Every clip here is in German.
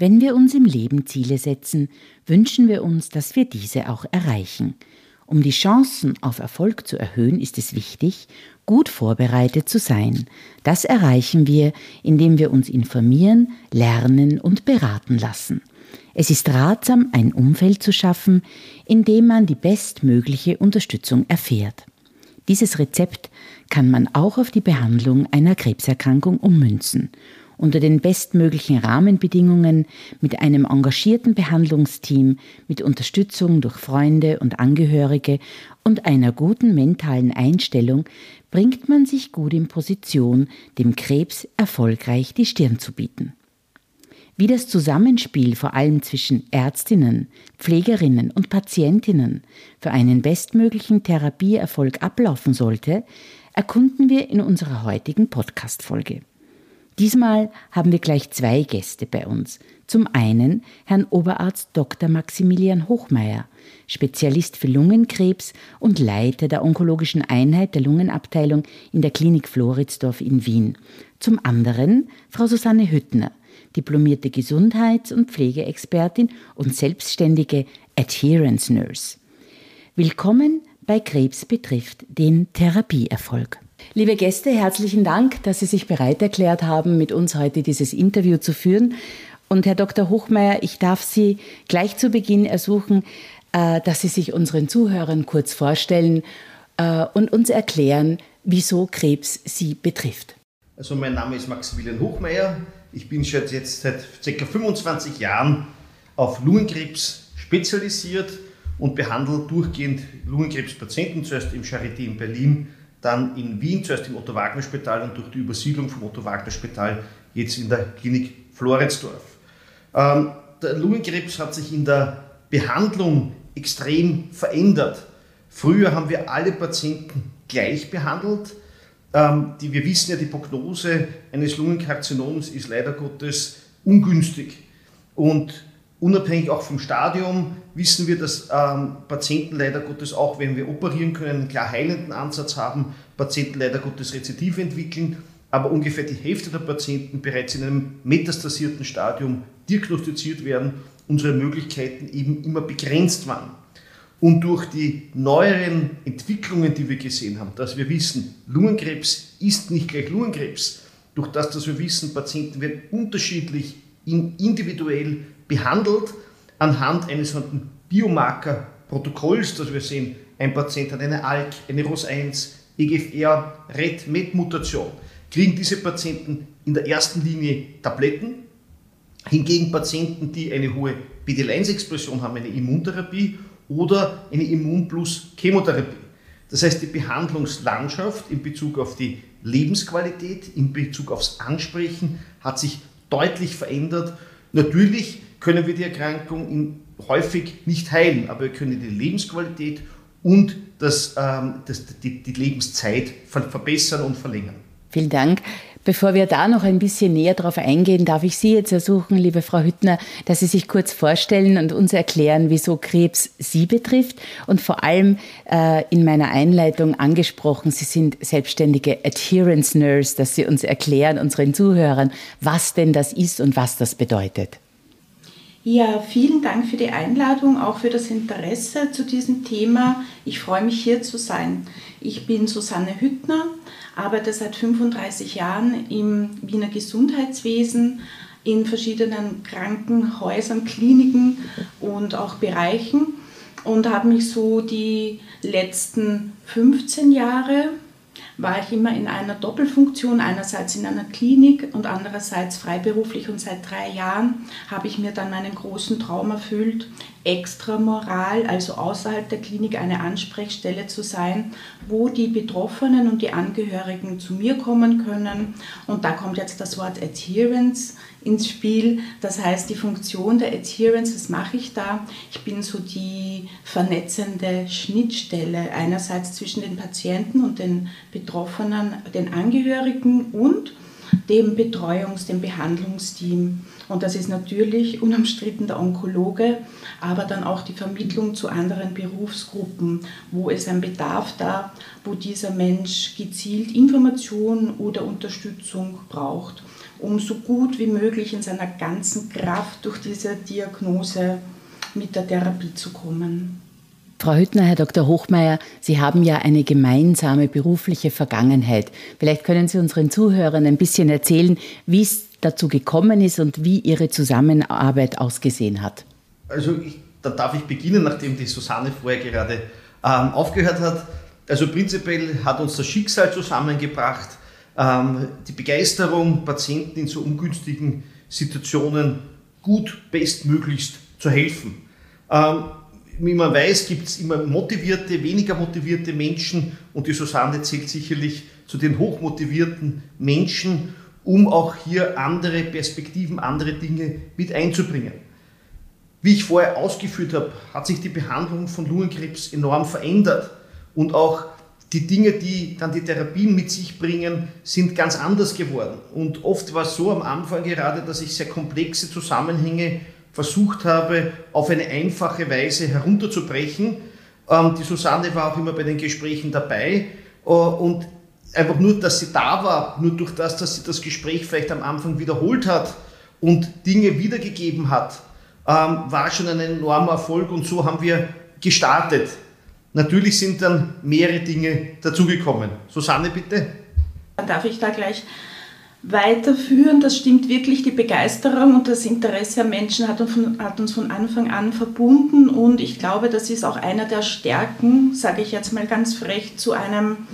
Wenn wir uns im Leben Ziele setzen, wünschen wir uns, dass wir diese auch erreichen. Um die Chancen auf Erfolg zu erhöhen, ist es wichtig, gut vorbereitet zu sein. Das erreichen wir, indem wir uns informieren, lernen und beraten lassen. Es ist ratsam, ein Umfeld zu schaffen, in dem man die bestmögliche Unterstützung erfährt. Dieses Rezept kann man auch auf die Behandlung einer Krebserkrankung ummünzen unter den bestmöglichen Rahmenbedingungen mit einem engagierten Behandlungsteam, mit Unterstützung durch Freunde und Angehörige und einer guten mentalen Einstellung bringt man sich gut in Position, dem Krebs erfolgreich die Stirn zu bieten. Wie das Zusammenspiel vor allem zwischen Ärztinnen, Pflegerinnen und Patientinnen für einen bestmöglichen Therapieerfolg ablaufen sollte, erkunden wir in unserer heutigen Podcast-Folge. Diesmal haben wir gleich zwei Gäste bei uns. Zum einen Herrn Oberarzt Dr. Maximilian Hochmeier, Spezialist für Lungenkrebs und Leiter der onkologischen Einheit der Lungenabteilung in der Klinik Floridsdorf in Wien. Zum anderen Frau Susanne Hüttner, diplomierte Gesundheits- und Pflegeexpertin und selbstständige Adherence Nurse. Willkommen bei Krebs betrifft den Therapieerfolg. Liebe Gäste, herzlichen Dank, dass Sie sich bereit erklärt haben, mit uns heute dieses Interview zu führen. Und Herr Dr. Hochmeier, ich darf Sie gleich zu Beginn ersuchen, äh, dass Sie sich unseren Zuhörern kurz vorstellen äh, und uns erklären, wieso Krebs Sie betrifft. Also mein Name ist Maximilian Hochmeier. Ich bin schon jetzt seit ca. 25 Jahren auf Lungenkrebs spezialisiert und behandle durchgehend Lungenkrebspatienten, zuerst im Charité in Berlin dann in Wien, zuerst im Otto-Wagner-Spital und durch die Übersiedlung vom Otto-Wagner-Spital jetzt in der Klinik Floridsdorf. Ähm, der Lungenkrebs hat sich in der Behandlung extrem verändert. Früher haben wir alle Patienten gleich behandelt. Ähm, die, wir wissen ja, die Prognose eines Lungenkarzinoms ist leider Gottes ungünstig. Und Unabhängig auch vom Stadium wissen wir, dass ähm, Patienten leider Gottes auch, wenn wir operieren können, einen klar heilenden Ansatz haben, Patienten leider Gottes Rezidive entwickeln, aber ungefähr die Hälfte der Patienten bereits in einem metastasierten Stadium diagnostiziert werden, unsere Möglichkeiten eben immer begrenzt waren. Und durch die neueren Entwicklungen, die wir gesehen haben, dass wir wissen, Lungenkrebs ist nicht gleich Lungenkrebs, durch das, dass wir wissen, Patienten werden unterschiedlich individuell behandelt anhand eines Biomarker-Protokolls, dass wir sehen, ein Patient hat eine ALK, eine ROS1, EGFR, RET, MET-Mutation. Kriegen diese Patienten in der ersten Linie Tabletten, hingegen Patienten, die eine hohe PD-1-Expression haben, eine Immuntherapie oder eine Immun plus Chemotherapie. Das heißt, die Behandlungslandschaft in Bezug auf die Lebensqualität, in Bezug aufs Ansprechen hat sich deutlich verändert. Natürlich können wir die Erkrankung häufig nicht heilen, aber wir können die Lebensqualität und das, ähm, das, die, die Lebenszeit verbessern und verlängern. Vielen Dank. Bevor wir da noch ein bisschen näher darauf eingehen, darf ich Sie jetzt ersuchen, liebe Frau Hüttner, dass Sie sich kurz vorstellen und uns erklären, wieso Krebs Sie betrifft und vor allem äh, in meiner Einleitung angesprochen, Sie sind selbstständige Adherence Nurse, dass Sie uns erklären, unseren Zuhörern, was denn das ist und was das bedeutet. Ja, vielen Dank für die Einladung, auch für das Interesse zu diesem Thema. Ich freue mich hier zu sein. Ich bin Susanne Hüttner, arbeite seit 35 Jahren im Wiener Gesundheitswesen in verschiedenen Krankenhäusern, Kliniken und auch Bereichen und habe mich so die letzten 15 Jahre war ich immer in einer Doppelfunktion, einerseits in einer Klinik und andererseits freiberuflich. Und seit drei Jahren habe ich mir dann meinen großen Traum erfüllt, Extramoral, also außerhalb der Klinik eine Ansprechstelle zu sein, wo die Betroffenen und die Angehörigen zu mir kommen können. Und da kommt jetzt das Wort Adherence ins Spiel. Das heißt, die Funktion der Adherence, was mache ich da? Ich bin so die vernetzende Schnittstelle einerseits zwischen den Patienten und den Betroffenen, den Angehörigen und dem Betreuungs-, dem Behandlungsteam. Und das ist natürlich unumstritten der Onkologe, aber dann auch die Vermittlung zu anderen Berufsgruppen, wo es ein Bedarf da, wo dieser Mensch gezielt Information oder Unterstützung braucht, um so gut wie möglich in seiner ganzen Kraft durch diese Diagnose mit der Therapie zu kommen. Frau Hüttner, Herr Dr. Hochmeier, Sie haben ja eine gemeinsame berufliche Vergangenheit. Vielleicht können Sie unseren Zuhörern ein bisschen erzählen, wie es dazu gekommen ist und wie Ihre Zusammenarbeit ausgesehen hat. Also ich, da darf ich beginnen, nachdem die Susanne vorher gerade ähm, aufgehört hat. Also prinzipiell hat uns das Schicksal zusammengebracht, ähm, die Begeisterung, Patienten in so ungünstigen Situationen gut bestmöglichst zu helfen. Ähm, wie man weiß, gibt es immer motivierte, weniger motivierte Menschen und die Susanne zählt sicherlich zu den hochmotivierten Menschen, um auch hier andere Perspektiven, andere Dinge mit einzubringen. Wie ich vorher ausgeführt habe, hat sich die Behandlung von Lungenkrebs enorm verändert und auch die Dinge, die dann die Therapien mit sich bringen, sind ganz anders geworden. Und oft war es so am Anfang gerade, dass ich sehr komplexe Zusammenhänge versucht habe, auf eine einfache Weise herunterzubrechen. Ähm, die Susanne war auch immer bei den Gesprächen dabei äh, und einfach nur, dass sie da war, nur durch das, dass sie das Gespräch vielleicht am Anfang wiederholt hat und Dinge wiedergegeben hat, war schon ein enormer Erfolg und so haben wir gestartet. Natürlich sind dann mehrere Dinge dazugekommen. Susanne, bitte. Darf ich da gleich weiterführen. Das stimmt wirklich, die Begeisterung und das Interesse am Menschen hat uns von Anfang an verbunden und ich glaube, das ist auch einer der Stärken, sage ich jetzt mal ganz frech, zu einem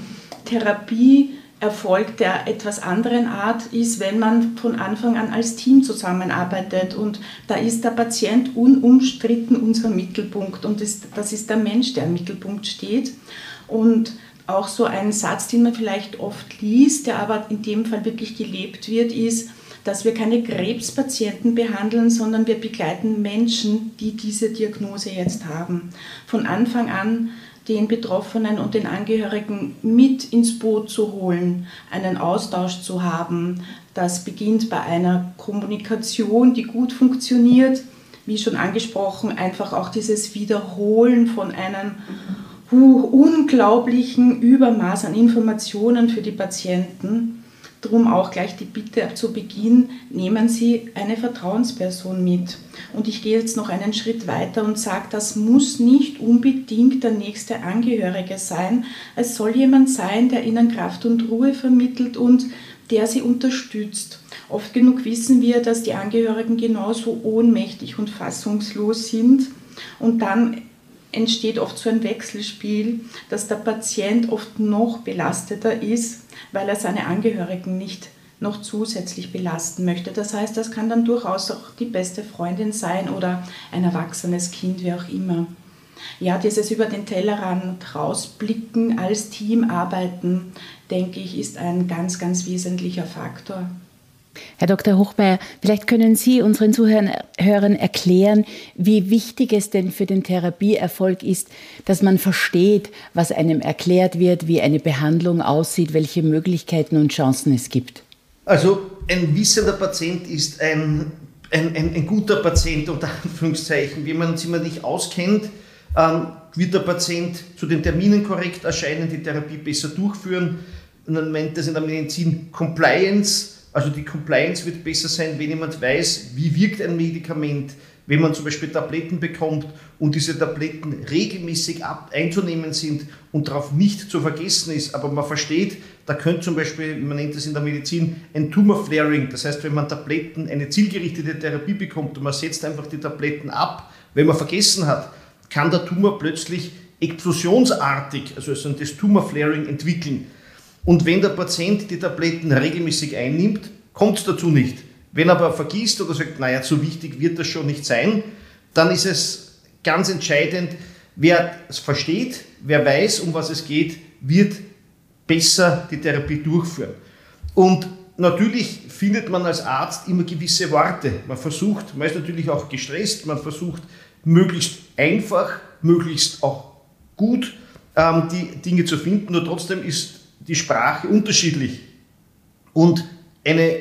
Therapieerfolg der etwas anderen Art ist, wenn man von Anfang an als Team zusammenarbeitet. Und da ist der Patient unumstritten unser Mittelpunkt und das ist der Mensch, der im Mittelpunkt steht. Und auch so ein Satz, den man vielleicht oft liest, der aber in dem Fall wirklich gelebt wird, ist, dass wir keine Krebspatienten behandeln, sondern wir begleiten Menschen, die diese Diagnose jetzt haben. Von Anfang an den Betroffenen und den Angehörigen mit ins Boot zu holen, einen Austausch zu haben. Das beginnt bei einer Kommunikation, die gut funktioniert. Wie schon angesprochen, einfach auch dieses Wiederholen von einem unglaublichen Übermaß an Informationen für die Patienten. Darum auch gleich die Bitte zu Beginn, nehmen Sie eine Vertrauensperson mit. Und ich gehe jetzt noch einen Schritt weiter und sage, das muss nicht unbedingt der nächste Angehörige sein. Es soll jemand sein, der Ihnen Kraft und Ruhe vermittelt und der Sie unterstützt. Oft genug wissen wir, dass die Angehörigen genauso ohnmächtig und fassungslos sind und dann entsteht oft so ein Wechselspiel, dass der Patient oft noch belasteter ist, weil er seine Angehörigen nicht noch zusätzlich belasten möchte. Das heißt, das kann dann durchaus auch die beste Freundin sein oder ein erwachsenes Kind, wie auch immer. Ja, dieses über den Tellerrand rausblicken, als Team arbeiten, denke ich, ist ein ganz, ganz wesentlicher Faktor. Herr Dr. Hochmeier, vielleicht können Sie unseren Zuhörern erklären, wie wichtig es denn für den Therapieerfolg ist, dass man versteht, was einem erklärt wird, wie eine Behandlung aussieht, welche Möglichkeiten und Chancen es gibt. Also ein wissender Patient ist ein, ein, ein, ein guter Patient unter Anführungszeichen. Wenn man sich mal nicht auskennt, ähm, wird der Patient zu den Terminen korrekt erscheinen, die Therapie besser durchführen. Und man nennt das in der Medizin Compliance also die Compliance wird besser sein, wenn jemand weiß, wie wirkt ein Medikament, wenn man zum Beispiel Tabletten bekommt und diese Tabletten regelmäßig ab, einzunehmen sind und darauf nicht zu vergessen ist, aber man versteht, da könnte zum Beispiel, man nennt das in der Medizin, ein Tumor-Flaring, das heißt, wenn man Tabletten, eine zielgerichtete Therapie bekommt und man setzt einfach die Tabletten ab, wenn man vergessen hat, kann der Tumor plötzlich explosionsartig, also das Tumor-Flaring entwickeln. Und wenn der Patient die Tabletten regelmäßig einnimmt, kommt es dazu nicht. Wenn er aber vergisst oder sagt, naja, so wichtig wird das schon nicht sein, dann ist es ganz entscheidend, wer es versteht, wer weiß, um was es geht, wird besser die Therapie durchführen. Und natürlich findet man als Arzt immer gewisse Worte. Man versucht, man ist natürlich auch gestresst, man versucht möglichst einfach, möglichst auch gut ähm, die Dinge zu finden, nur trotzdem ist die Sprache unterschiedlich. Und eine,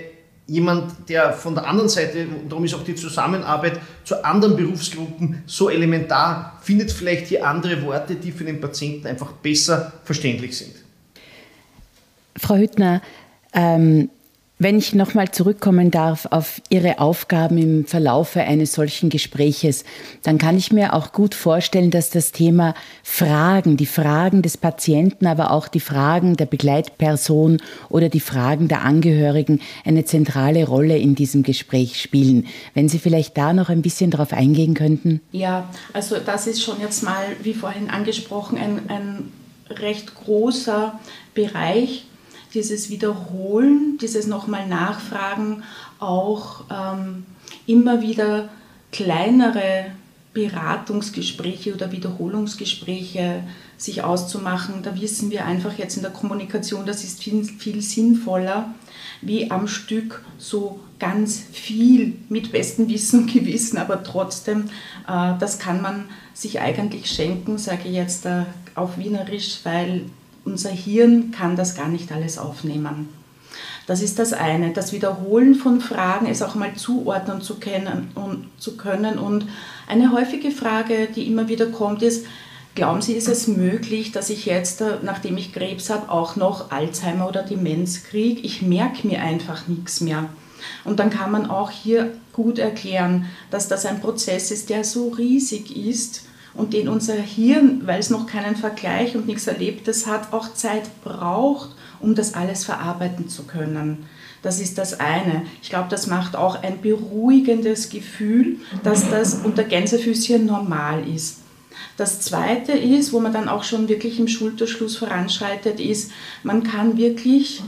jemand, der von der anderen Seite, und darum ist auch die Zusammenarbeit zu anderen Berufsgruppen so elementar, findet vielleicht hier andere Worte, die für den Patienten einfach besser verständlich sind. Frau Hüttner, ähm, wenn ich nochmal zurückkommen darf auf Ihre Aufgaben im Verlaufe eines solchen Gespräches, dann kann ich mir auch gut vorstellen, dass das Thema Fragen, die Fragen des Patienten, aber auch die Fragen der Begleitperson oder die Fragen der Angehörigen eine zentrale Rolle in diesem Gespräch spielen. Wenn Sie vielleicht da noch ein bisschen darauf eingehen könnten. Ja, also das ist schon jetzt mal, wie vorhin angesprochen, ein, ein recht großer Bereich dieses Wiederholen, dieses nochmal Nachfragen, auch ähm, immer wieder kleinere Beratungsgespräche oder Wiederholungsgespräche sich auszumachen. Da wissen wir einfach jetzt in der Kommunikation, das ist viel, viel sinnvoller, wie am Stück so ganz viel mit bestem Wissen und Gewissen, aber trotzdem, äh, das kann man sich eigentlich schenken, sage ich jetzt äh, auf Wienerisch, weil unser Hirn kann das gar nicht alles aufnehmen. Das ist das eine. Das Wiederholen von Fragen, es auch mal zuordnen zu, kennen und, zu können. Und eine häufige Frage, die immer wieder kommt, ist, glauben Sie, ist es möglich, dass ich jetzt, äh, nachdem ich Krebs habe, auch noch Alzheimer oder Demenz kriege? Ich merke mir einfach nichts mehr. Und dann kann man auch hier gut erklären, dass das ein Prozess ist, der so riesig ist, und den unser Hirn, weil es noch keinen Vergleich und nichts Erlebtes hat, auch Zeit braucht, um das alles verarbeiten zu können. Das ist das eine. Ich glaube, das macht auch ein beruhigendes Gefühl, dass das unter Gänsefüßchen normal ist. Das zweite ist, wo man dann auch schon wirklich im Schulterschluss voranschreitet, ist, man kann wirklich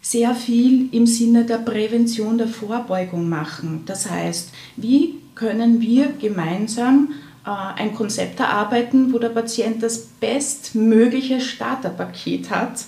sehr viel im Sinne der Prävention, der Vorbeugung machen. Das heißt, wie können wir gemeinsam ein Konzept erarbeiten, wo der Patient das bestmögliche Starterpaket hat,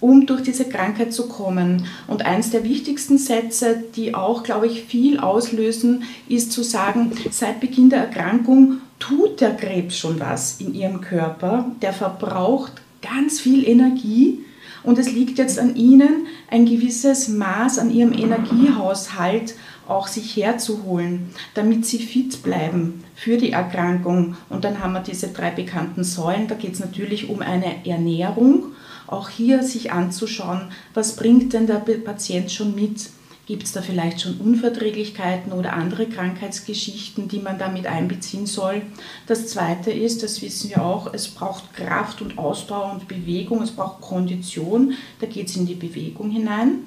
um durch diese Krankheit zu kommen. Und eins der wichtigsten Sätze, die auch, glaube ich, viel auslösen, ist zu sagen, seit Beginn der Erkrankung tut der Krebs schon was in ihrem Körper, der verbraucht ganz viel Energie und es liegt jetzt an Ihnen, ein gewisses Maß an Ihrem Energiehaushalt auch sich herzuholen, damit sie fit bleiben für die Erkrankung. Und dann haben wir diese drei bekannten Säulen. Da geht es natürlich um eine Ernährung. Auch hier sich anzuschauen, was bringt denn der Patient schon mit? Gibt es da vielleicht schon Unverträglichkeiten oder andere Krankheitsgeschichten, die man damit einbeziehen soll? Das Zweite ist, das wissen wir auch, es braucht Kraft und Ausdauer und Bewegung, es braucht Kondition, da geht es in die Bewegung hinein.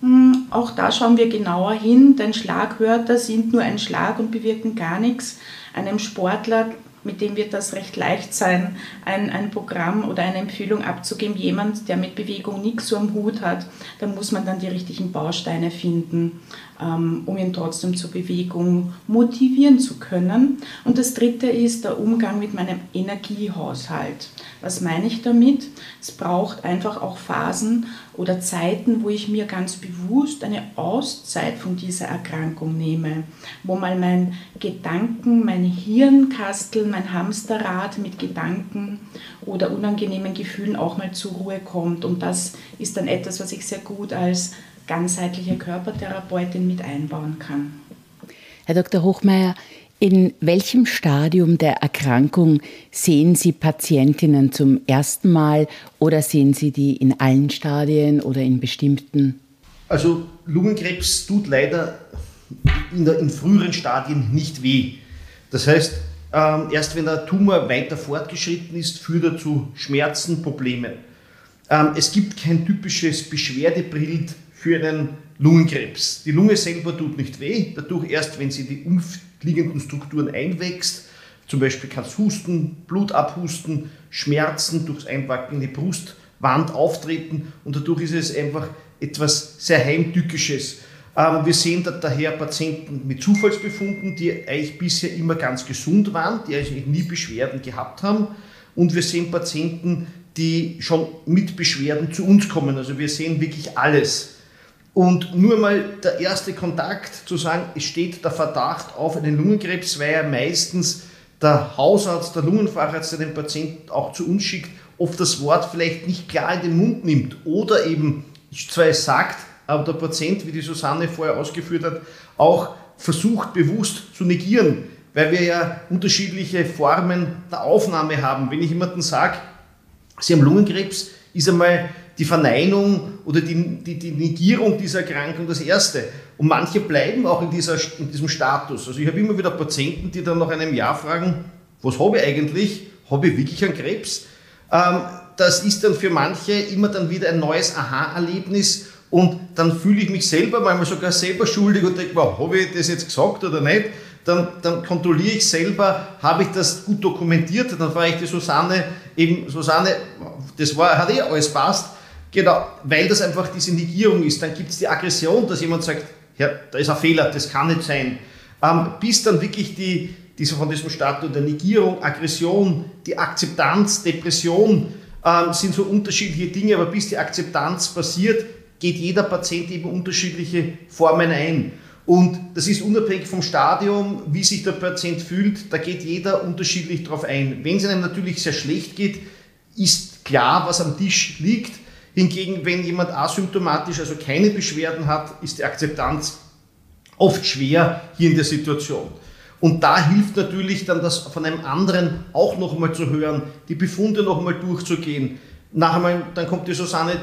Hm, auch da schauen wir genauer hin, denn Schlagwörter sind nur ein Schlag und bewirken gar nichts. Einem Sportler mit dem wird das recht leicht sein, ein, ein Programm oder eine Empfehlung abzugeben. Jemand, der mit Bewegung nichts so am Hut hat, da muss man dann die richtigen Bausteine finden, um ihn trotzdem zur Bewegung motivieren zu können. Und das dritte ist der Umgang mit meinem Energiehaushalt. Was meine ich damit? Es braucht einfach auch Phasen oder Zeiten, wo ich mir ganz bewusst eine Auszeit von dieser Erkrankung nehme, wo mal mein Gedanken, mein Hirnkastel, mein Hamsterrad mit Gedanken oder unangenehmen Gefühlen auch mal zur Ruhe kommt. Und das ist dann etwas, was ich sehr gut als ganzheitliche Körpertherapeutin mit einbauen kann. Herr Dr. Hochmeier, in welchem Stadium der Erkrankung sehen Sie Patientinnen zum ersten Mal oder sehen Sie die in allen Stadien oder in bestimmten? Also Lungenkrebs tut leider in, der, in früheren Stadien nicht weh. Das heißt, ähm, erst wenn der Tumor weiter fortgeschritten ist, führt er zu Schmerzen, Problemen. Ähm, es gibt kein typisches Beschwerdebild für einen Lungenkrebs. Die Lunge selber tut nicht weh, dadurch erst, wenn sie die umliegenden Strukturen einwächst, zum Beispiel kann es Husten, Blut abhusten, Schmerzen durchs Einpacken in die Brustwand auftreten und dadurch ist es einfach etwas sehr Heimtückisches. Ähm, wir sehen da daher Patienten mit Zufallsbefunden, die eigentlich bisher immer ganz gesund waren, die eigentlich nie Beschwerden gehabt haben. Und wir sehen Patienten, die schon mit Beschwerden zu uns kommen. Also wir sehen wirklich alles. Und nur mal der erste Kontakt zu sagen, es steht der Verdacht auf einen Lungenkrebs, weil ja meistens der Hausarzt, der Lungenfacharzt, der den Patienten auch zu uns schickt, oft das Wort vielleicht nicht klar in den Mund nimmt oder eben zwar es sagt, aber der Patient, wie die Susanne vorher ausgeführt hat, auch versucht bewusst zu negieren, weil wir ja unterschiedliche Formen der Aufnahme haben. Wenn ich jemandem sage, Sie haben Lungenkrebs, ist einmal die Verneinung oder die, die, die, Negierung dieser Erkrankung das Erste. Und manche bleiben auch in, dieser, in diesem Status. Also ich habe immer wieder Patienten, die dann nach einem Jahr fragen, was habe ich eigentlich? Habe ich wirklich einen Krebs? Ähm, das ist dann für manche immer dann wieder ein neues Aha-Erlebnis und dann fühle ich mich selber manchmal sogar selber schuldig und denke mir, habe ich das jetzt gesagt oder nicht? Dann, dann kontrolliere ich selber, habe ich das gut dokumentiert? Dann frage ich die Susanne, eben Susanne, das war, hat eh alles passt. Genau, weil das einfach diese Negierung ist. Dann gibt es die Aggression, dass jemand sagt, ja, da ist ein Fehler, das kann nicht sein. Ähm, bis dann wirklich die, diese von diesem Status der Negierung, Aggression, die Akzeptanz, Depression ähm, sind so unterschiedliche Dinge, aber bis die Akzeptanz passiert, geht jeder Patient eben unterschiedliche Formen ein. Und das ist unabhängig vom Stadium, wie sich der Patient fühlt, da geht jeder unterschiedlich darauf ein. Wenn es einem natürlich sehr schlecht geht, ist klar, was am Tisch liegt. Hingegen, wenn jemand asymptomatisch, also keine Beschwerden hat, ist die Akzeptanz oft schwer hier in der Situation. Und da hilft natürlich dann das von einem anderen auch nochmal zu hören, die Befunde nochmal durchzugehen. Nachher mal, dann kommt die Susanne,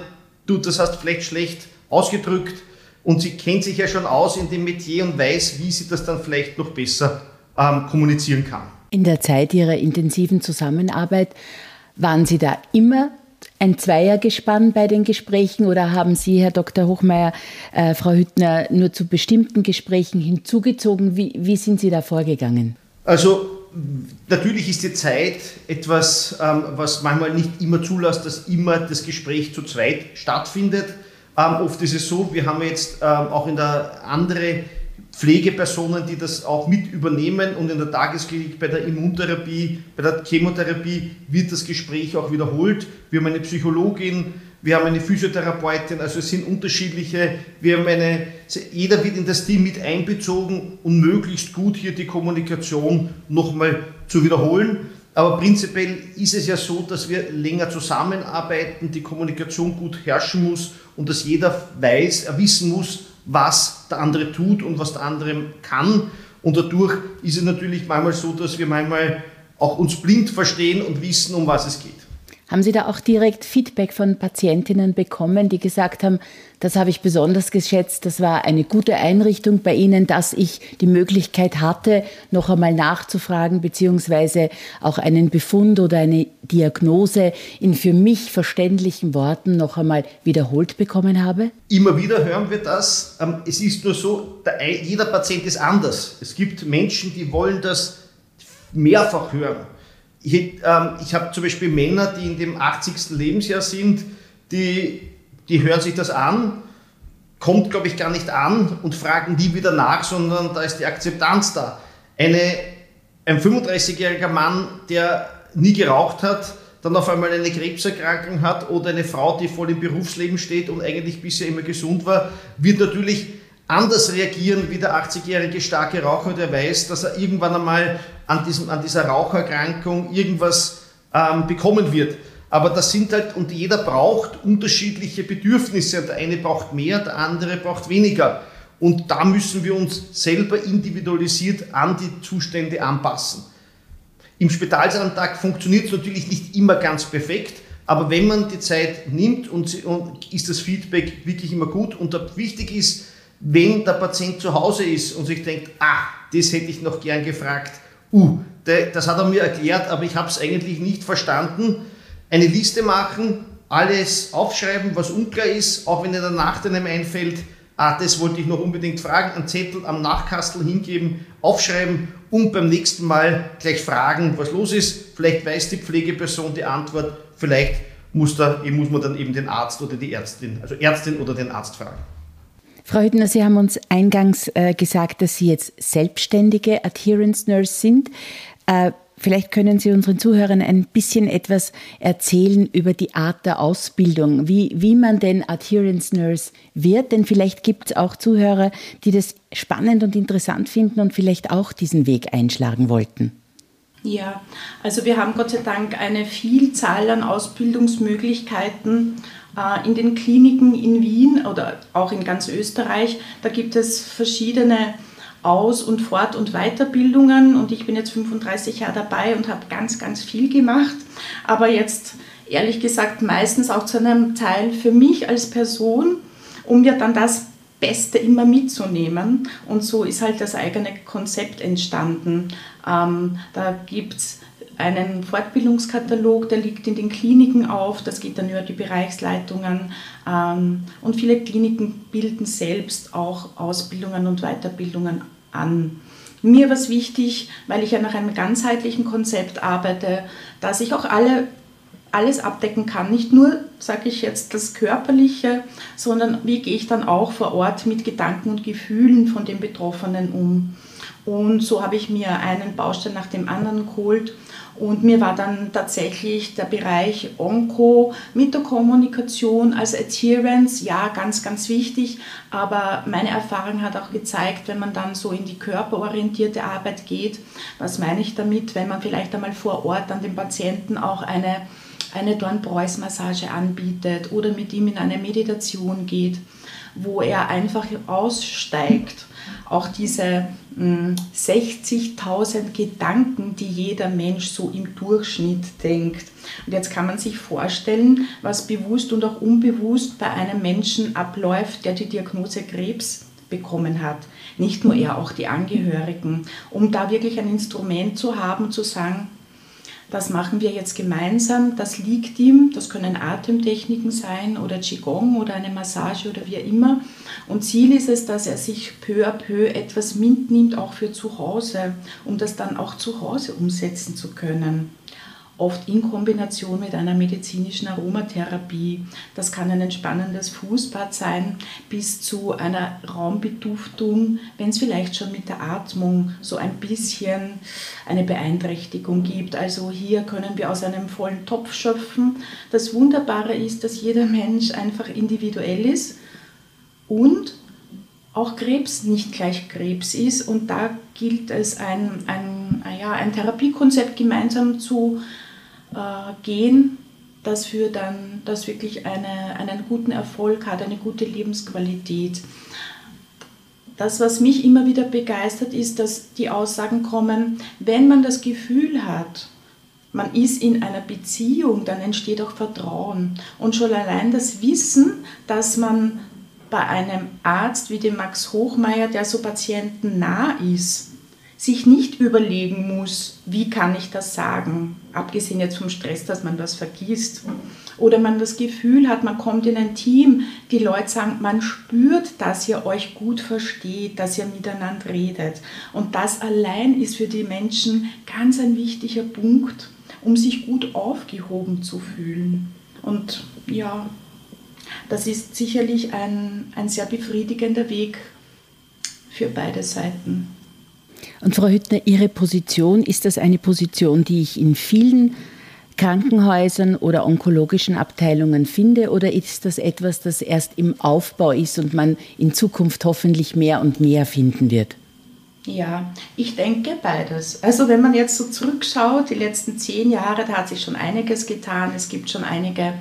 du, das hast vielleicht schlecht ausgedrückt, und sie kennt sich ja schon aus in dem Metier und weiß, wie sie das dann vielleicht noch besser ähm, kommunizieren kann. In der Zeit Ihrer intensiven Zusammenarbeit waren Sie da immer ein Zweiergespann bei den Gesprächen oder haben Sie, Herr Dr. Hochmeier, äh, Frau Hüttner, nur zu bestimmten Gesprächen hinzugezogen? Wie, wie sind Sie da vorgegangen? Also natürlich ist die Zeit etwas, ähm, was manchmal nicht immer zulässt, dass immer das Gespräch zu zweit stattfindet. Ähm, oft ist es so, wir haben jetzt ähm, auch in der andere Pflegepersonen, die das auch mit übernehmen und in der Tagesklinik bei der Immuntherapie, bei der Chemotherapie wird das Gespräch auch wiederholt. Wir haben eine Psychologin, wir haben eine Physiotherapeutin, also es sind unterschiedliche, wir haben eine, jeder wird in das Team mit einbezogen und möglichst gut hier die Kommunikation nochmal zu wiederholen. Aber prinzipiell ist es ja so, dass wir länger zusammenarbeiten, die Kommunikation gut herrschen muss und dass jeder weiß, er wissen muss, was der andere tut und was der andere kann. Und dadurch ist es natürlich manchmal so, dass wir manchmal auch uns blind verstehen und wissen, um was es geht. Haben Sie da auch direkt Feedback von Patientinnen bekommen, die gesagt haben, das habe ich besonders geschätzt, das war eine gute Einrichtung bei Ihnen, dass ich die Möglichkeit hatte, noch einmal nachzufragen, beziehungsweise auch einen Befund oder eine Diagnose in für mich verständlichen Worten noch einmal wiederholt bekommen habe? Immer wieder hören wir das. Ähm, es ist nur so, jeder Patient ist anders. Es gibt Menschen, die wollen das mehrfach hören. Ich, ähm, ich habe zum Beispiel Männer, die in dem 80. Lebensjahr sind, die, die hören sich das an, kommt, glaube ich, gar nicht an und fragen die wieder nach, sondern da ist die Akzeptanz da. Eine, ein 35-jähriger Mann, der nie geraucht hat, dann auf einmal eine Krebserkrankung hat oder eine Frau, die voll im Berufsleben steht und eigentlich bisher immer gesund war, wird natürlich anders reagieren wie der 80-jährige starke Raucher, der weiß, dass er irgendwann einmal an, diesem, an dieser Raucherkrankung irgendwas ähm, bekommen wird. Aber das sind halt, und jeder braucht unterschiedliche Bedürfnisse. Der eine braucht mehr, der andere braucht weniger. Und da müssen wir uns selber individualisiert an die Zustände anpassen. Im Spitalsalltag funktioniert es natürlich nicht immer ganz perfekt, aber wenn man die Zeit nimmt und, und ist das Feedback wirklich immer gut. Und wichtig ist, wenn der Patient zu Hause ist und sich denkt, ah, das hätte ich noch gern gefragt, uh, das hat er mir erklärt, aber ich habe es eigentlich nicht verstanden, eine Liste machen, alles aufschreiben, was unklar ist, auch wenn in der Nacht einem einfällt, ah, das wollte ich noch unbedingt fragen, einen Zettel am Nachkastel hingeben, aufschreiben und beim nächsten Mal gleich fragen, was los ist. Vielleicht weiß die Pflegeperson die Antwort, vielleicht muss, da, muss man dann eben den Arzt oder die Ärztin, also Ärztin oder den Arzt fragen. Frau Hüttner, Sie haben uns eingangs äh, gesagt, dass Sie jetzt selbstständige Adherence Nurse sind. Äh, vielleicht können Sie unseren Zuhörern ein bisschen etwas erzählen über die Art der Ausbildung, wie, wie man denn Adherence Nurse wird. Denn vielleicht gibt es auch Zuhörer, die das spannend und interessant finden und vielleicht auch diesen Weg einschlagen wollten. Ja, also wir haben Gott sei Dank eine Vielzahl an Ausbildungsmöglichkeiten in den Kliniken in Wien oder auch in ganz Österreich. Da gibt es verschiedene Aus- und Fort- und Weiterbildungen und ich bin jetzt 35 Jahre dabei und habe ganz, ganz viel gemacht. Aber jetzt ehrlich gesagt meistens auch zu einem Teil für mich als Person, um mir dann das Beste immer mitzunehmen. Und so ist halt das eigene Konzept entstanden. Ähm, da gibt es einen Fortbildungskatalog, der liegt in den Kliniken auf, das geht dann über die Bereichsleitungen ähm, und viele Kliniken bilden selbst auch Ausbildungen und Weiterbildungen an. Mir war es wichtig, weil ich ja nach einem ganzheitlichen Konzept arbeite, dass ich auch alle, alles abdecken kann. Nicht nur, sage ich jetzt, das Körperliche, sondern wie gehe ich dann auch vor Ort mit Gedanken und Gefühlen von den Betroffenen um. Und so habe ich mir einen Baustein nach dem anderen geholt und mir war dann tatsächlich der Bereich Onko mit der Kommunikation als Adherence, ja, ganz, ganz wichtig. Aber meine Erfahrung hat auch gezeigt, wenn man dann so in die körperorientierte Arbeit geht, was meine ich damit, wenn man vielleicht einmal vor Ort an den Patienten auch eine, eine Dornbreus-Massage anbietet oder mit ihm in eine Meditation geht, wo er einfach aussteigt auch diese 60.000 hm, Gedanken, die jeder Mensch so im Durchschnitt denkt. Und jetzt kann man sich vorstellen, was bewusst und auch unbewusst bei einem Menschen abläuft, der die Diagnose Krebs bekommen hat. Nicht nur er, auch die Angehörigen. Um da wirklich ein Instrument zu haben, zu sagen, das machen wir jetzt gemeinsam, das liegt ihm, das können Atemtechniken sein oder Qigong oder eine Massage oder wie immer. Und Ziel ist es, dass er sich peu à peu etwas mitnimmt, auch für zu Hause, um das dann auch zu Hause umsetzen zu können oft in Kombination mit einer medizinischen Aromatherapie. Das kann ein entspannendes Fußbad sein, bis zu einer Raumbeduftung, wenn es vielleicht schon mit der Atmung so ein bisschen eine Beeinträchtigung gibt. Also hier können wir aus einem vollen Topf schöpfen. Das Wunderbare ist, dass jeder Mensch einfach individuell ist und auch Krebs nicht gleich Krebs ist. Und da gilt es, ein, ein, ja, ein Therapiekonzept gemeinsam zu äh, gehen, das für dann das wirklich eine, einen guten Erfolg hat, eine gute Lebensqualität. Das, was mich immer wieder begeistert, ist, dass die Aussagen kommen, wenn man das Gefühl hat, man ist in einer Beziehung, dann entsteht auch Vertrauen. Und schon allein das Wissen, dass man bei einem Arzt wie dem Max Hochmeier, der so Patienten nah ist, sich nicht überlegen muss, wie kann ich das sagen, abgesehen jetzt vom Stress, dass man was vergisst. Oder man das Gefühl hat, man kommt in ein Team, die Leute sagen, man spürt, dass ihr euch gut versteht, dass ihr miteinander redet. Und das allein ist für die Menschen ganz ein wichtiger Punkt, um sich gut aufgehoben zu fühlen. Und ja, das ist sicherlich ein, ein sehr befriedigender Weg für beide Seiten. Und Frau Hüttner, Ihre Position, ist das eine Position, die ich in vielen Krankenhäusern oder onkologischen Abteilungen finde oder ist das etwas, das erst im Aufbau ist und man in Zukunft hoffentlich mehr und mehr finden wird? Ja, ich denke beides. Also wenn man jetzt so zurückschaut, die letzten zehn Jahre, da hat sich schon einiges getan. Es gibt schon einige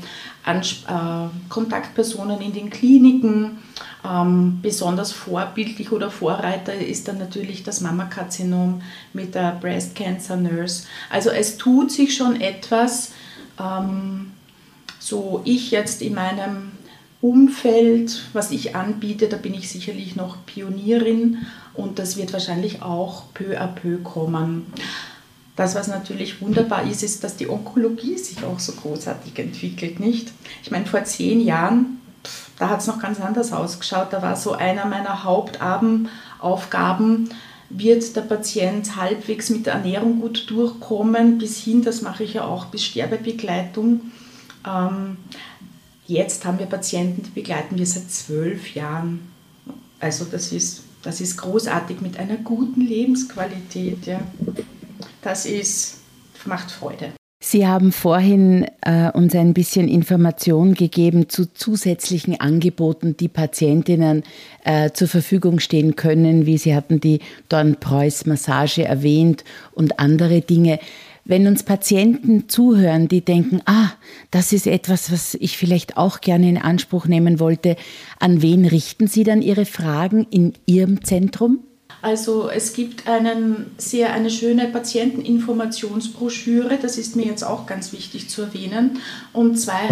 Ans äh, Kontaktpersonen in den Kliniken. Ähm, besonders vorbildlich oder Vorreiter ist dann natürlich das Mammakarzinom mit der Breast Cancer Nurse. Also es tut sich schon etwas. Ähm, so ich jetzt in meinem Umfeld, was ich anbiete, da bin ich sicherlich noch Pionierin und das wird wahrscheinlich auch peu à peu kommen. Das, was natürlich wunderbar ist, ist, dass die Onkologie sich auch so großartig entwickelt, nicht? Ich meine, vor zehn Jahren, da hat es noch ganz anders ausgeschaut. Da war so einer meiner Hauptaufgaben, wird der Patient halbwegs mit der Ernährung gut durchkommen, bis hin, das mache ich ja auch, bis Sterbebegleitung. Ähm, jetzt haben wir Patienten, die begleiten wir seit zwölf Jahren Also das ist, das ist großartig mit einer guten Lebensqualität. Ja. Das ist, macht Freude. Sie haben vorhin äh, uns ein bisschen Information gegeben zu zusätzlichen Angeboten, die Patientinnen äh, zur Verfügung stehen können, wie Sie hatten die Dornpreuß-Massage erwähnt und andere Dinge. Wenn uns Patienten zuhören, die denken, ah, das ist etwas, was ich vielleicht auch gerne in Anspruch nehmen wollte, an wen richten Sie dann Ihre Fragen in Ihrem Zentrum? Also es gibt einen sehr, eine schöne Patienteninformationsbroschüre, das ist mir jetzt auch ganz wichtig zu erwähnen. Und zwar,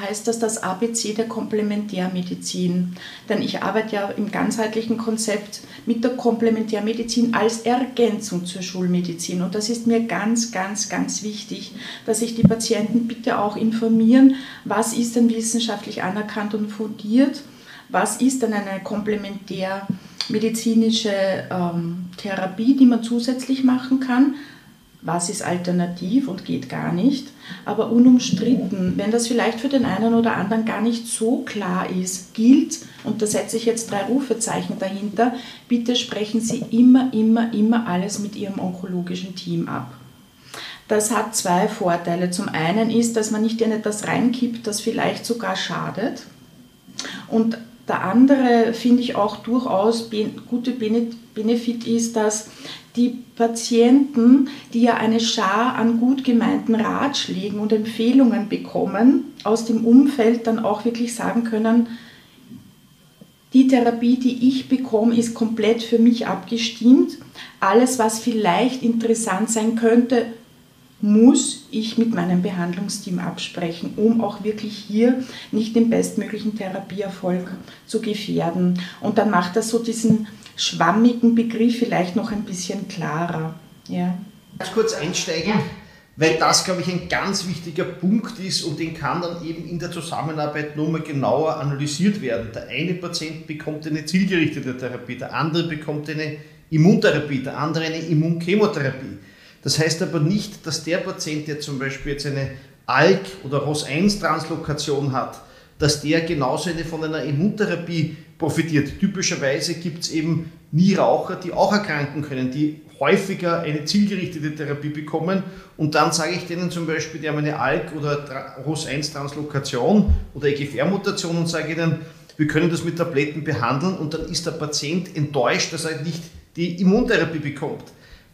heißt das das ABC der Komplementärmedizin. Denn ich arbeite ja im ganzheitlichen Konzept mit der Komplementärmedizin als Ergänzung zur Schulmedizin. Und das ist mir ganz, ganz, ganz wichtig, dass sich die Patienten bitte auch informieren, was ist denn wissenschaftlich anerkannt und fundiert, was ist denn eine Komplementärmedizin medizinische ähm, Therapie, die man zusätzlich machen kann. Was ist alternativ und geht gar nicht, aber unumstritten. Wenn das vielleicht für den einen oder anderen gar nicht so klar ist, gilt, und da setze ich jetzt drei Rufezeichen dahinter, bitte sprechen Sie immer, immer, immer alles mit Ihrem onkologischen Team ab. Das hat zwei Vorteile. Zum einen ist, dass man nicht in etwas reinkippt, das vielleicht sogar schadet. Und der andere, finde ich auch durchaus gute Benefit ist, dass die Patienten, die ja eine Schar an gut gemeinten Ratschlägen und Empfehlungen bekommen, aus dem Umfeld dann auch wirklich sagen können, die Therapie, die ich bekomme, ist komplett für mich abgestimmt. Alles, was vielleicht interessant sein könnte, muss ich mit meinem Behandlungsteam absprechen, um auch wirklich hier nicht den bestmöglichen Therapieerfolg zu gefährden. Und dann macht das so diesen schwammigen Begriff vielleicht noch ein bisschen klarer. Ja. Ganz kurz einsteigen, weil das, glaube ich, ein ganz wichtiger Punkt ist und den kann dann eben in der Zusammenarbeit nochmal genauer analysiert werden. Der eine Patient bekommt eine zielgerichtete Therapie, der andere bekommt eine Immuntherapie, der andere eine Immunchemotherapie. Das heißt aber nicht, dass der Patient, der zum Beispiel jetzt eine ALK- oder ROS1-Translokation hat, dass der genauso eine von einer Immuntherapie profitiert. Typischerweise gibt es eben Nieraucher, die auch erkranken können, die häufiger eine zielgerichtete Therapie bekommen. Und dann sage ich denen zum Beispiel, die haben eine ALK- oder ROS1-Translokation oder EGFR-Mutation und sage ihnen, wir können das mit Tabletten behandeln und dann ist der Patient enttäuscht, dass er nicht die Immuntherapie bekommt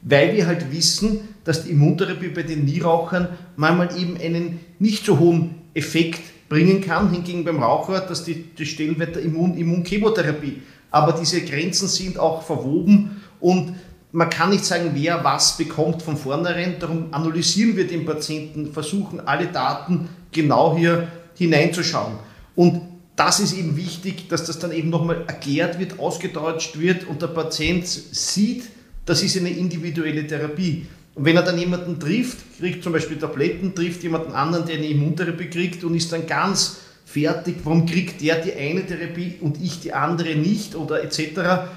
weil wir halt wissen, dass die Immuntherapie bei den Nierauchern manchmal eben einen nicht so hohen Effekt bringen kann, hingegen beim Raucher, dass die, die Stellenwert der Immun, Immunchemotherapie. Aber diese Grenzen sind auch verwoben und man kann nicht sagen, wer was bekommt von vornherein. Darum analysieren wir den Patienten, versuchen alle Daten genau hier hineinzuschauen. Und das ist eben wichtig, dass das dann eben nochmal erklärt wird, ausgedeutscht wird und der Patient sieht, das ist eine individuelle Therapie. Und wenn er dann jemanden trifft, kriegt zum Beispiel Tabletten, trifft jemanden anderen, der eine Immuntherapie kriegt und ist dann ganz fertig, warum kriegt der die eine Therapie und ich die andere nicht oder etc.,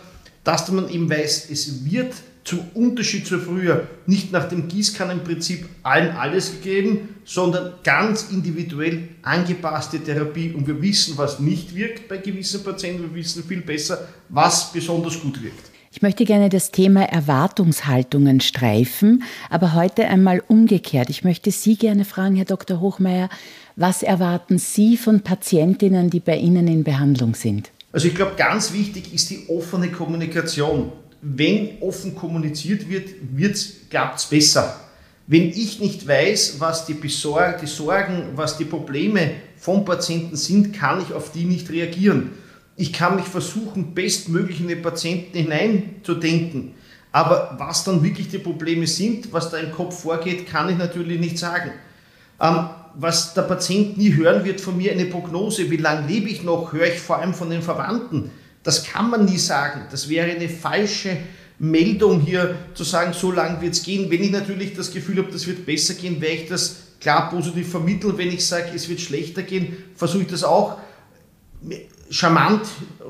dass man eben weiß, es wird zum Unterschied zu früher nicht nach dem Gießkannenprinzip allen alles gegeben, sondern ganz individuell angepasste Therapie. Und wir wissen, was nicht wirkt bei gewissen Patienten, wir wissen viel besser, was besonders gut wirkt. Ich möchte gerne das Thema Erwartungshaltungen streifen, aber heute einmal umgekehrt. Ich möchte Sie gerne fragen, Herr Dr. Hochmeier, was erwarten Sie von Patientinnen, die bei Ihnen in Behandlung sind? Also ich glaube, ganz wichtig ist die offene Kommunikation. Wenn offen kommuniziert wird, klappt es besser. Wenn ich nicht weiß, was die, Besorg die Sorgen, was die Probleme vom Patienten sind, kann ich auf die nicht reagieren ich kann mich versuchen, bestmöglich in den Patienten hineinzudenken. Aber was dann wirklich die Probleme sind, was da im Kopf vorgeht, kann ich natürlich nicht sagen. Ähm, was der Patient nie hören wird von mir, eine Prognose, wie lange lebe ich noch, höre ich vor allem von den Verwandten. Das kann man nie sagen. Das wäre eine falsche Meldung hier zu sagen, so lange wird es gehen. Wenn ich natürlich das Gefühl habe, das wird besser gehen, werde ich das klar positiv vermitteln. Wenn ich sage, es wird schlechter gehen, versuche ich das auch charmant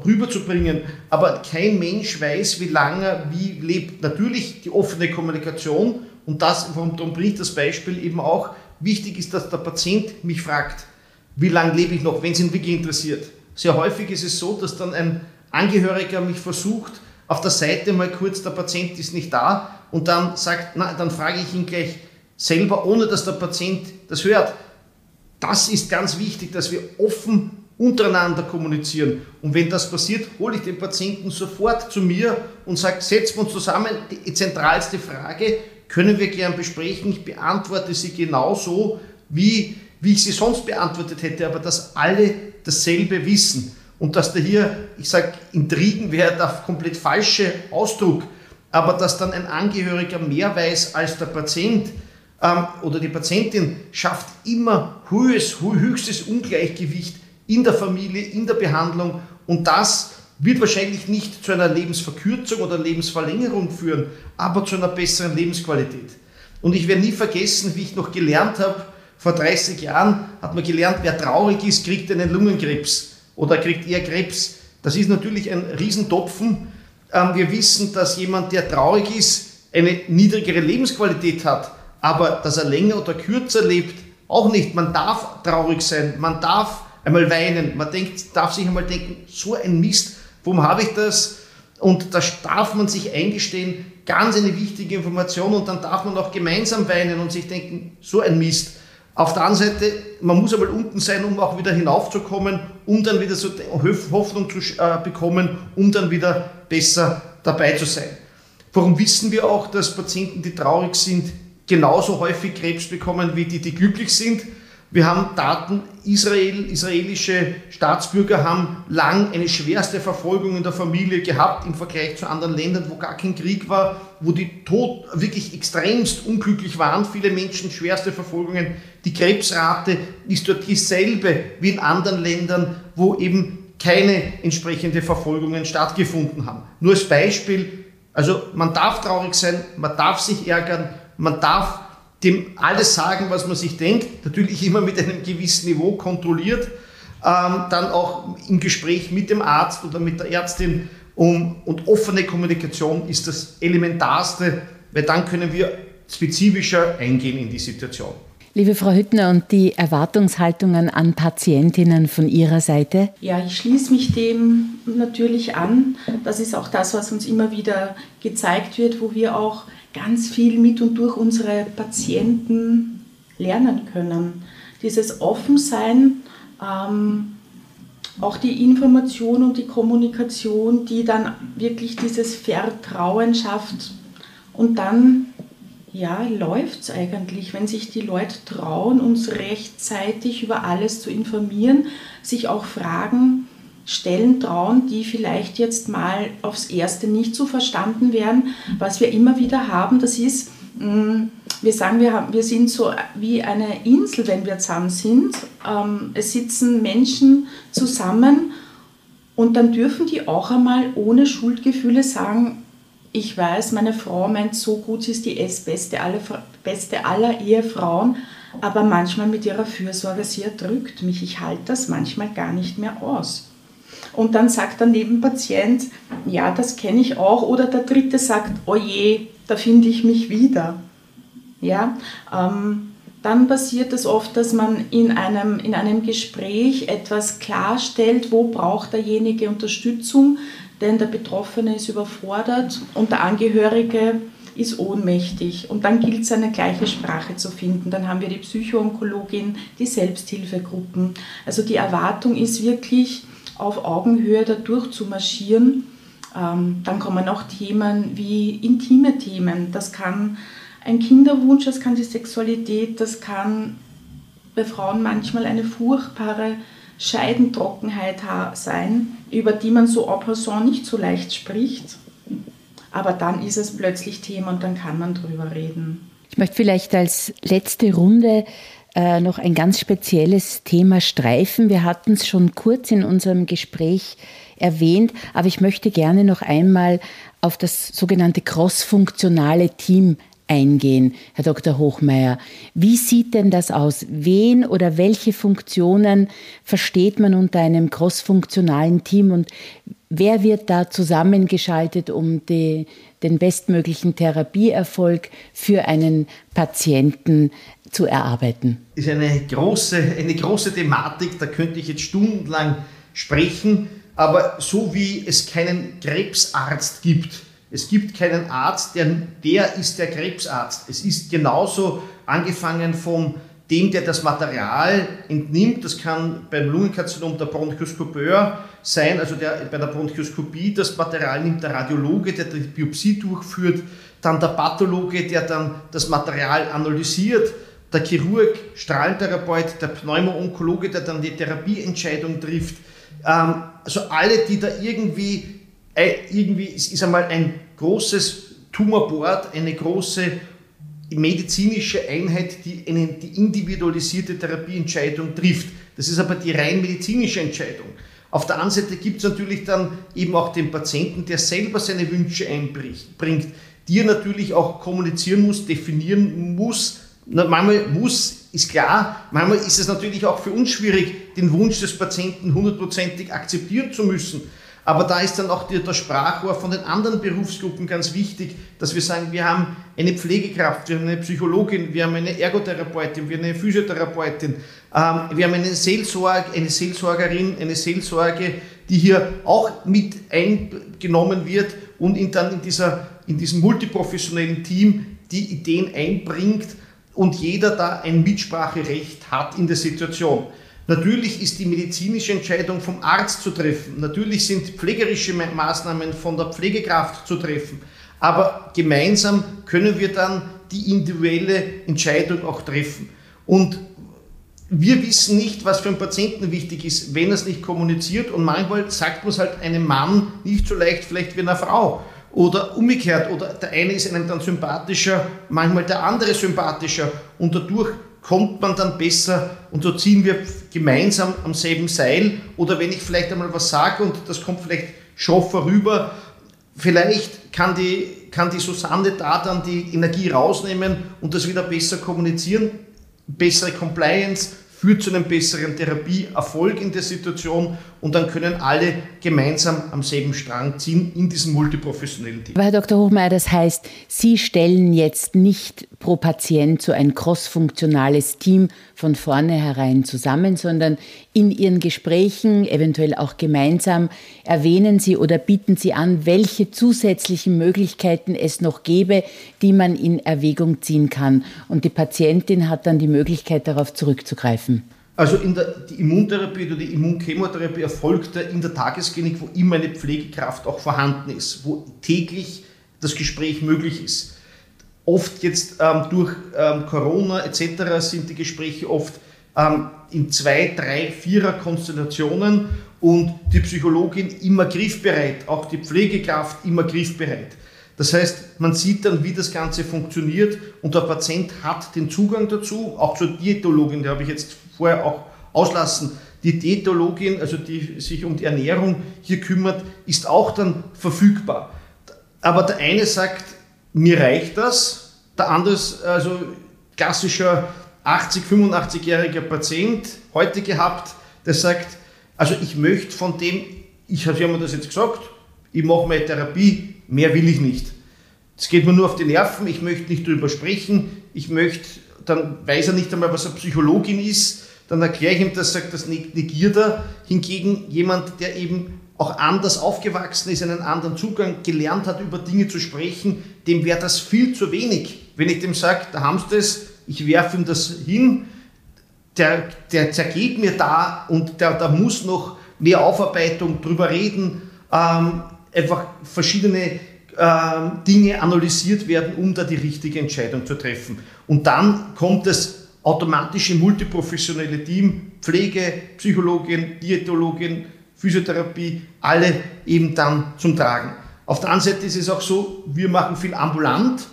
rüberzubringen, aber kein Mensch weiß, wie lange er wie lebt. Natürlich die offene Kommunikation und das, darum bringe ich das Beispiel eben auch, wichtig ist, dass der Patient mich fragt, wie lange lebe ich noch, wenn es ihn wirklich interessiert. Sehr häufig ist es so, dass dann ein Angehöriger mich versucht, auf der Seite mal kurz, der Patient ist nicht da und dann sagt, na, dann frage ich ihn gleich selber, ohne dass der Patient das hört. Das ist ganz wichtig, dass wir offen untereinander kommunizieren. Und wenn das passiert, hole ich den Patienten sofort zu mir und sage, setzen wir uns zusammen. Die zentralste Frage können wir gern besprechen. Ich beantworte sie genauso, wie, wie ich sie sonst beantwortet hätte, aber dass alle dasselbe wissen. Und dass da hier, ich sage, Intrigen wäre der komplett falsche Ausdruck, aber dass dann ein Angehöriger mehr weiß als der Patient ähm, oder die Patientin, schafft immer höchstes, höchstes Ungleichgewicht in der Familie, in der Behandlung und das wird wahrscheinlich nicht zu einer Lebensverkürzung oder Lebensverlängerung führen, aber zu einer besseren Lebensqualität. Und ich werde nie vergessen, wie ich noch gelernt habe, vor 30 Jahren hat man gelernt, wer traurig ist, kriegt einen Lungenkrebs oder kriegt eher Krebs. Das ist natürlich ein Riesentopfen. Ähm, wir wissen, dass jemand, der traurig ist, eine niedrigere Lebensqualität hat, aber dass er länger oder kürzer lebt, auch nicht. Man darf traurig sein, man darf einmal weinen, man denkt, darf sich einmal denken, so ein Mist, warum habe ich das? Und da darf man sich eingestehen, ganz eine wichtige Information und dann darf man auch gemeinsam weinen und sich denken, so ein Mist. Auf der anderen Seite, man muss einmal unten sein, um auch wieder hinaufzukommen, um dann wieder so Hoffnung zu äh, bekommen, um dann wieder besser dabei zu sein. Warum wissen wir auch, dass Patienten, die traurig sind, genauso häufig Krebs bekommen wie die, die glücklich sind? Wir haben Daten, Israel, israelische Staatsbürger haben lang eine schwerste Verfolgung in der Familie gehabt im Vergleich zu anderen Ländern, wo gar kein Krieg war, wo die Tod wirklich extremst unglücklich waren, viele Menschen schwerste Verfolgungen. Die Krebsrate ist dort dieselbe wie in anderen Ländern, wo eben keine entsprechende Verfolgungen stattgefunden haben. Nur als Beispiel, also man darf traurig sein, man darf sich ärgern, man darf dem alles sagen, was man sich denkt, natürlich immer mit einem gewissen Niveau kontrolliert, ähm, dann auch im Gespräch mit dem Arzt oder mit der Ärztin um, und offene Kommunikation ist das Elementarste, weil dann können wir spezifischer eingehen in die Situation. Liebe Frau Hüttner, und die Erwartungshaltungen an Patientinnen von Ihrer Seite? Ja, ich schließe mich dem natürlich an. Das ist auch das, was uns immer wieder gezeigt wird, wo wir auch ganz viel mit und durch unsere Patienten lernen können. Dieses Offensein, ähm, auch die Information und die Kommunikation, die dann wirklich dieses Vertrauen schafft. Und dann, ja, läuft es eigentlich, wenn sich die Leute trauen, uns rechtzeitig über alles zu informieren, sich auch fragen, Stellen trauen, die vielleicht jetzt mal aufs Erste nicht so verstanden werden. Was wir immer wieder haben, das ist, mm, wir sagen, wir, haben, wir sind so wie eine Insel, wenn wir zusammen sind. Ähm, es sitzen Menschen zusammen und dann dürfen die auch einmal ohne Schuldgefühle sagen, ich weiß, meine Frau meint so gut, sie ist die beste aller, beste aller Ehefrauen, aber manchmal mit ihrer Fürsorge, sie erdrückt mich. Ich halte das manchmal gar nicht mehr aus. Und dann sagt der Nebenpatient, ja, das kenne ich auch. Oder der dritte sagt, oh je, da finde ich mich wieder. Ja, ähm, dann passiert es oft, dass man in einem, in einem Gespräch etwas klarstellt, wo braucht derjenige Unterstützung, denn der Betroffene ist überfordert und der Angehörige ist ohnmächtig. Und dann gilt es, eine gleiche Sprache zu finden. Dann haben wir die Psychoonkologin, die Selbsthilfegruppen. Also die Erwartung ist wirklich, auf Augenhöhe da durchzumarschieren. Ähm, dann kommen auch Themen wie intime Themen. Das kann ein Kinderwunsch, das kann die Sexualität, das kann bei Frauen manchmal eine furchtbare Scheidentrockenheit sein, über die man so en passant nicht so leicht spricht. Aber dann ist es plötzlich Thema und dann kann man drüber reden. Ich möchte vielleicht als letzte Runde äh, noch ein ganz spezielles Thema streifen. Wir hatten es schon kurz in unserem Gespräch erwähnt, aber ich möchte gerne noch einmal auf das sogenannte crossfunktionale Team eingehen, Herr Dr. Hochmeier. Wie sieht denn das aus? Wen oder welche Funktionen versteht man unter einem crossfunktionalen Team und wer wird da zusammengeschaltet, um die, den bestmöglichen Therapieerfolg für einen Patienten zu erarbeiten? Ist eine große, eine große Thematik, da könnte ich jetzt stundenlang sprechen. aber so wie es keinen Krebsarzt gibt, es gibt keinen Arzt, der, der ist der Krebsarzt. Es ist genauso angefangen vom dem, der das Material entnimmt. Das kann beim Lungenkarzinom der Bronchoskopeur sein, also der, bei der Bronchoskopie das Material nimmt der Radiologe, der die Biopsie durchführt, dann der Pathologe, der dann das Material analysiert, der Chirurg, Strahlentherapeut, der Pneumoonkologe, der dann die Therapieentscheidung trifft. Ähm, also alle, die da irgendwie, irgendwie, ist einmal ein großes Tumorboard, eine große medizinische Einheit, die eine die individualisierte Therapieentscheidung trifft. Das ist aber die rein medizinische Entscheidung. Auf der anderen Seite gibt es natürlich dann eben auch den Patienten, der selber seine Wünsche einbringt, die er natürlich auch kommunizieren muss, definieren muss. Manchmal muss, ist klar, manchmal ist es natürlich auch für uns schwierig, den Wunsch des Patienten hundertprozentig akzeptieren zu müssen. Aber da ist dann auch der Sprachrohr von den anderen Berufsgruppen ganz wichtig, dass wir sagen, wir haben eine Pflegekraft, wir haben eine Psychologin, wir haben eine Ergotherapeutin, wir haben eine Physiotherapeutin, ähm, wir haben eine, Seelsorge, eine Seelsorgerin, eine Seelsorge, die hier auch mit eingenommen wird und in, dann in, dieser, in diesem multiprofessionellen Team die Ideen einbringt und jeder da ein Mitspracherecht hat in der Situation. Natürlich ist die medizinische Entscheidung vom Arzt zu treffen. Natürlich sind pflegerische Maßnahmen von der Pflegekraft zu treffen. Aber gemeinsam können wir dann die individuelle Entscheidung auch treffen. Und wir wissen nicht, was für einen Patienten wichtig ist, wenn er es nicht kommuniziert. Und manchmal sagt man es halt einem Mann nicht so leicht, vielleicht wie einer Frau. Oder umgekehrt. Oder der eine ist einem dann sympathischer, manchmal der andere sympathischer. Und dadurch kommt man dann besser und so ziehen wir gemeinsam am selben Seil. Oder wenn ich vielleicht einmal was sage und das kommt vielleicht schroff vorüber, vielleicht kann die, kann die Susanne da dann die Energie rausnehmen und das wieder besser kommunizieren, bessere Compliance, führt zu einem besseren Therapieerfolg in der Situation und dann können alle gemeinsam am selben Strang ziehen in diesem multiprofessionellen Team. Aber Herr Dr. Hochmeier, das heißt, Sie stellen jetzt nicht pro Patient so ein crossfunktionales Team von vornherein zusammen, sondern in Ihren Gesprächen, eventuell auch gemeinsam, erwähnen Sie oder bieten Sie an, welche zusätzlichen Möglichkeiten es noch gäbe, die man in Erwägung ziehen kann. Und die Patientin hat dann die Möglichkeit, darauf zurückzugreifen. Also der, die Immuntherapie oder die Immunchemotherapie erfolgt in der Tagesklinik, wo immer eine Pflegekraft auch vorhanden ist, wo täglich das Gespräch möglich ist. Oft jetzt ähm, durch ähm, Corona etc. sind die Gespräche oft ähm, in zwei, drei, vierer Konstellationen und die Psychologin immer griffbereit, auch die Pflegekraft immer griffbereit. Das heißt, man sieht dann, wie das Ganze funktioniert und der Patient hat den Zugang dazu, auch zur Diätologin, die habe ich jetzt vorher auch auslassen. Die Diätologin, also die sich um die Ernährung hier kümmert, ist auch dann verfügbar. Aber der eine sagt, mir reicht das, der andere, also klassischer 80, 85-jähriger Patient, heute gehabt, der sagt, also ich möchte von dem, ich habe mir das jetzt gesagt, ich mache meine Therapie, mehr will ich nicht. Es geht mir nur auf die Nerven, ich möchte nicht drüber sprechen, ich möchte, dann weiß er nicht einmal, was eine Psychologin ist, dann erkläre ich ihm das, sagt das negiert er. Hingegen jemand, der eben auch anders aufgewachsen ist, einen anderen Zugang gelernt hat, über Dinge zu sprechen, dem wäre das viel zu wenig. Wenn ich dem sage, da haben Sie das, ich werfe ihm das hin, der, der zergeht mir da und der, da muss noch mehr Aufarbeitung drüber reden, ähm, einfach verschiedene ähm, Dinge analysiert werden, um da die richtige Entscheidung zu treffen. Und dann kommt es automatische multiprofessionelle Team, Pflege, Psychologin, Diätologin, Physiotherapie, alle eben dann zum Tragen. Auf der anderen Seite ist es auch so, wir machen viel ambulant.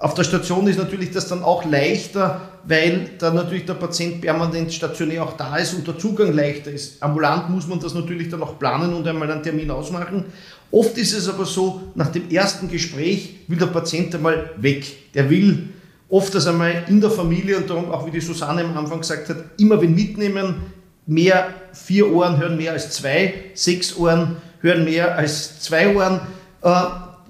Auf der Station ist natürlich das dann auch leichter, weil dann natürlich der Patient permanent stationär auch da ist und der Zugang leichter ist. Ambulant muss man das natürlich dann auch planen und einmal einen Termin ausmachen. Oft ist es aber so, nach dem ersten Gespräch will der Patient einmal weg. Der will oft das einmal in der Familie und darum auch wie die Susanne am Anfang gesagt hat, immer wenn mitnehmen, mehr, vier Ohren hören mehr als zwei, sechs Ohren hören mehr als zwei Ohren. Äh,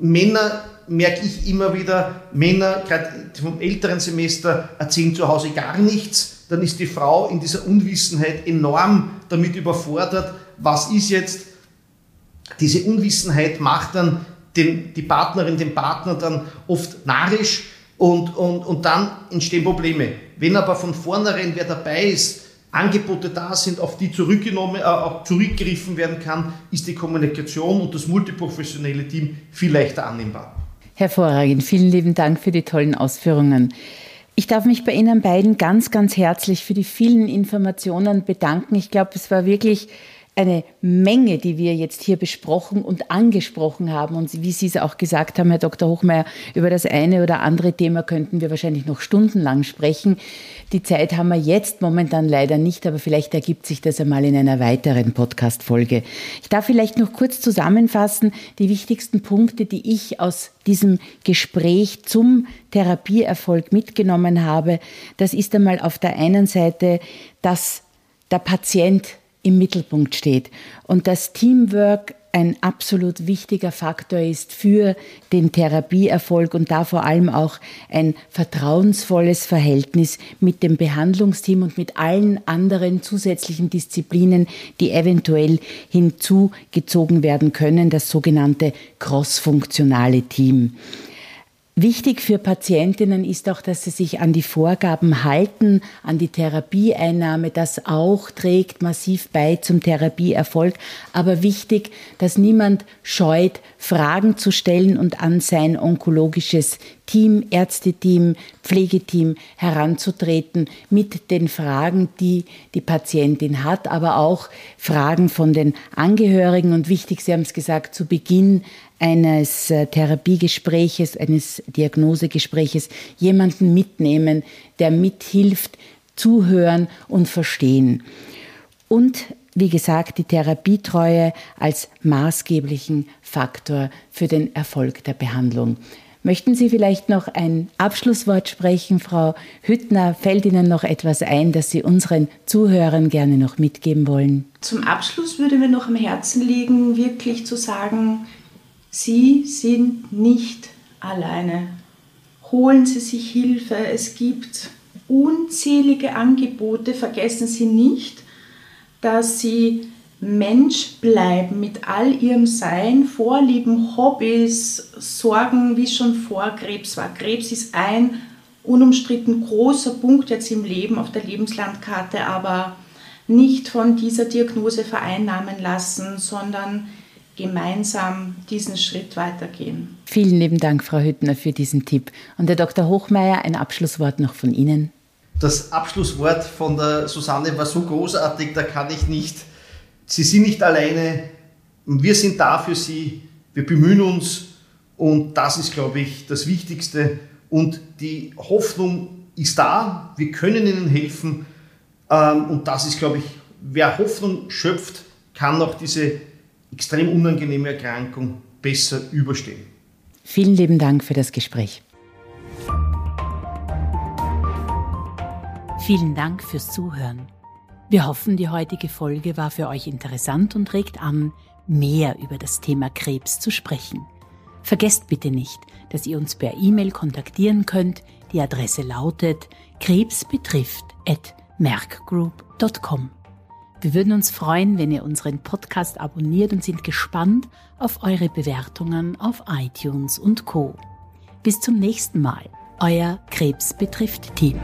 Männer merke ich immer wieder, Männer, gerade vom älteren Semester, erzählen zu Hause gar nichts. Dann ist die Frau in dieser Unwissenheit enorm damit überfordert, was ist jetzt, diese Unwissenheit macht dann den, die Partnerin, den Partner dann oft narrisch und, und, und dann entstehen Probleme. Wenn aber von vornherein wer dabei ist, Angebote da sind, auf die zurückgenommen, äh, auch zurückgegriffen werden kann, ist die Kommunikation und das multiprofessionelle Team viel leichter annehmbar. Hervorragend. Vielen lieben Dank für die tollen Ausführungen. Ich darf mich bei Ihnen beiden ganz, ganz herzlich für die vielen Informationen bedanken. Ich glaube, es war wirklich eine Menge, die wir jetzt hier besprochen und angesprochen haben. Und wie Sie es auch gesagt haben, Herr Dr. Hochmeier, über das eine oder andere Thema könnten wir wahrscheinlich noch stundenlang sprechen. Die Zeit haben wir jetzt momentan leider nicht, aber vielleicht ergibt sich das einmal in einer weiteren Podcast-Folge. Ich darf vielleicht noch kurz zusammenfassen, die wichtigsten Punkte, die ich aus diesem Gespräch zum Therapieerfolg mitgenommen habe. Das ist einmal auf der einen Seite, dass der Patient im Mittelpunkt steht und dass Teamwork ein absolut wichtiger Faktor ist für den Therapieerfolg und da vor allem auch ein vertrauensvolles Verhältnis mit dem Behandlungsteam und mit allen anderen zusätzlichen Disziplinen, die eventuell hinzugezogen werden können, das sogenannte crossfunktionale Team. Wichtig für Patientinnen ist auch, dass sie sich an die Vorgaben halten, an die Therapieeinnahme. Das auch trägt massiv bei zum Therapieerfolg. Aber wichtig, dass niemand scheut, Fragen zu stellen und an sein onkologisches Team, Ärzteteam, Pflegeteam heranzutreten mit den Fragen, die die Patientin hat, aber auch Fragen von den Angehörigen. Und wichtig, Sie haben es gesagt, zu Beginn eines äh, Therapiegespräches, eines Diagnosegespräches jemanden mitnehmen, der mithilft, zuhören und verstehen. Und wie gesagt, die Therapietreue als maßgeblichen Faktor für den Erfolg der Behandlung. Möchten Sie vielleicht noch ein Abschlusswort sprechen, Frau Hüttner? Fällt Ihnen noch etwas ein, das Sie unseren Zuhörern gerne noch mitgeben wollen? Zum Abschluss würde mir noch am Herzen liegen, wirklich zu sagen, Sie sind nicht alleine. Holen Sie sich Hilfe. Es gibt unzählige Angebote. Vergessen Sie nicht, dass Sie Mensch bleiben mit all ihrem Sein, Vorlieben, Hobbys, Sorgen, wie schon vor Krebs war. Krebs ist ein unumstritten großer Punkt jetzt im Leben auf der Lebenslandkarte, aber nicht von dieser Diagnose vereinnahmen lassen, sondern gemeinsam diesen Schritt weitergehen. Vielen lieben Dank, Frau Hüttner, für diesen Tipp. Und Herr Dr. Hochmeier, ein Abschlusswort noch von Ihnen. Das Abschlusswort von der Susanne war so großartig, da kann ich nicht. Sie sind nicht alleine, wir sind da für Sie, wir bemühen uns und das ist, glaube ich, das Wichtigste. Und die Hoffnung ist da, wir können Ihnen helfen ähm, und das ist, glaube ich, wer Hoffnung schöpft, kann auch diese extrem unangenehme Erkrankung besser überstehen. Vielen lieben Dank für das Gespräch. Vielen Dank fürs Zuhören. Wir hoffen, die heutige Folge war für euch interessant und regt an, mehr über das Thema Krebs zu sprechen. Vergesst bitte nicht, dass ihr uns per E-Mail kontaktieren könnt. Die Adresse lautet krebsbetrifft@merckgroup.com. Wir würden uns freuen, wenn ihr unseren Podcast abonniert und sind gespannt auf eure Bewertungen auf iTunes und Co. Bis zum nächsten Mal, euer Krebs betrifft Team.